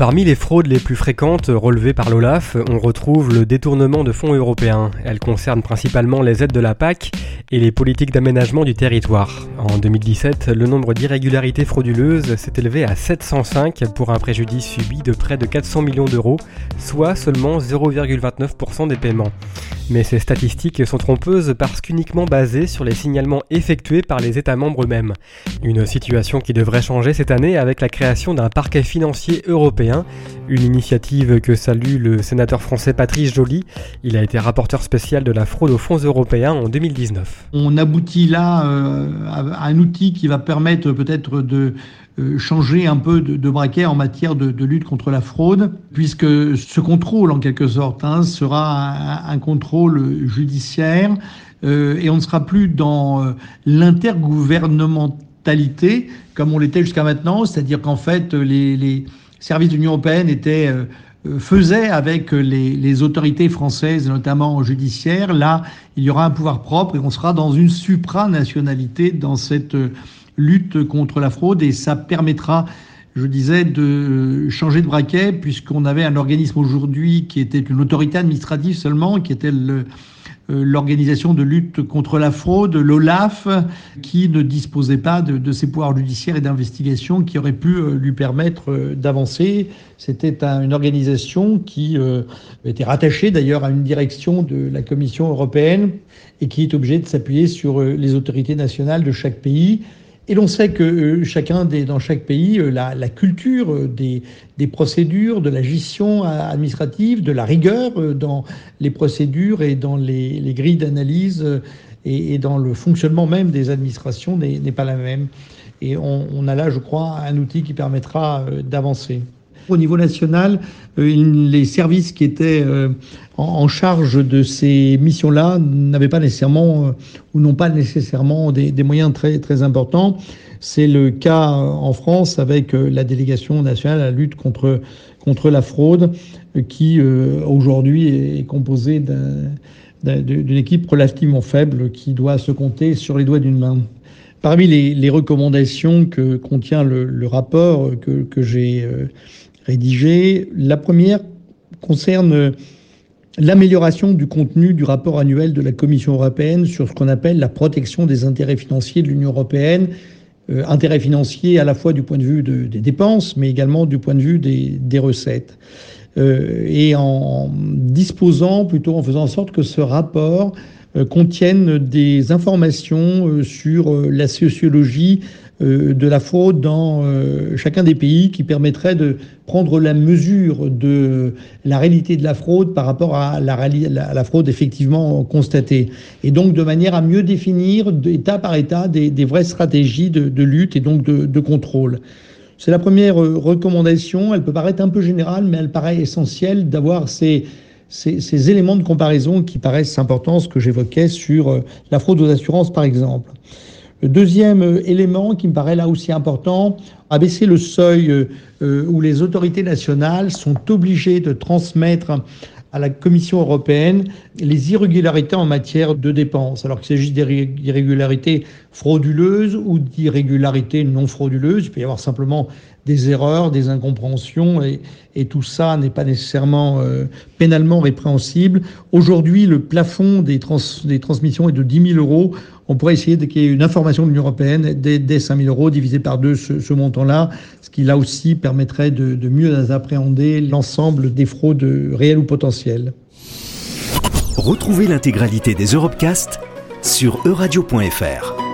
Parmi les fraudes les plus fréquentes relevées par l'OLAF, on retrouve le détournement de fonds européens. Elles concernent principalement les aides de la PAC et les politiques d'aménagement du territoire. En 2017, le nombre d'irrégularités frauduleuses s'est élevé à 705 pour un préjudice subi de près de 400 millions d'euros, soit seulement 0,29% des paiements. Mais ces statistiques sont trompeuses parce qu'uniquement basées sur les signalements effectués par les États membres eux-mêmes. Une situation qui devrait changer cette année avec la création d'un parquet financier européen une initiative que salue le sénateur français Patrice Joly. Il a été rapporteur spécial de la fraude aux fonds européens en 2019. On aboutit là euh, à un outil qui va permettre peut-être de euh, changer un peu de, braquet en matière de, lutte contre la fraude, puisque ce contrôle, en quelque sorte, hein, sera un, contrôle judiciaire euh, et on ne sera plus dans l'intergouvernementalité comme on l'était jusqu'à maintenant, c'est-à-dire qu'en fait, les services de l'Union européenne étaient euh, euh, faisait avec les, les, autorités françaises, notamment judiciaires. Là, il y aura un pouvoir propre et on sera dans une supranationalité dans cette euh, lutte contre la fraude et ça permettra, je disais, de changer de braquet puisqu'on avait un organisme aujourd'hui qui était une autorité administrative seulement, qui était le, euh, l'organisation de lutte contre la fraude, l'OLAF, qui ne disposait pas de, de ses pouvoirs judiciaires et d'investigation qui auraient pu euh, lui permettre euh, d'avancer. C'était une organisation qui était rattachée d'ailleurs à une direction de la Commission européenne et qui est obligée de s'appuyer sur les autorités nationales de chaque pays. Et l'on sait que euh, chacun dans chaque pays, euh, la, culture euh, des, procédures, de la gestion administrative, de la rigueur dans les procédures et dans les, grilles d'analyse et, dans le fonctionnement même des administrations n'est pas la même. Et on, a là, je crois, un outil qui permettra d'avancer. Au niveau national, euh, les services qui étaient euh, en charge de ces missions-là n'avaient pas nécessairement euh, ou n'ont pas nécessairement des, moyens très, très importants. C'est le cas en France avec la délégation nationale à la lutte contre, contre la fraude qui aujourd'hui est composée d'une équipe relativement faible qui doit se compter sur les doigts d'une main. Parmi les, recommandations que contient le, rapport que, que j'ai rédigées. La première concerne l'amélioration du contenu du rapport annuel de la Commission européenne sur ce qu'on appelle la protection des intérêts financiers de l'Union européenne. Euh, intérêts financiers à la fois du point de vue des dépenses, mais également du point de vue des, recettes. Euh, et en disposant, plutôt en faisant en sorte que ce rapport euh, contienne des informations sur la sociologie euh, de la fraude dans euh, chacun des pays qui permettrait de prendre la mesure de la réalité de la fraude par rapport à la, fraude effectivement constatée. Et donc de manière à mieux définir état par état des, vraies stratégies de, lutte et donc de, contrôle. C'est la première euh, recommandation. Elle peut paraître un peu générale, mais elle paraît essentielle d'avoir ces, ces, éléments de comparaison qui paraissent importants, ce que j'évoquais sur la fraude aux assurances, par exemple. Le deuxième euh, élément qui me paraît là aussi important, abaisser le seuil euh, euh, où les autorités nationales sont obligées de transmettre à la Commission européenne les irrégularités en matière de dépenses, alors qu'il s'agisse d'irrégularités frauduleuses ou d'irrégularités non frauduleuses. Il peut y avoir simplement des erreurs, des incompréhensions, et, tout ça n'est pas nécessairement euh, pénalement répréhensible. Aujourd'hui, le plafond des, des, transmissions est de 10 000 euros. On pourrait essayer qu'il une information de l'Union européenne dès, 5 000 euros, divisé par deux ce, montant-là, ce qui là aussi permettrait de, de mieux appréhender l'ensemble des fraudes réelles ou potentielles. Retrouvez l'intégralité des Europecast sur euradio.fr.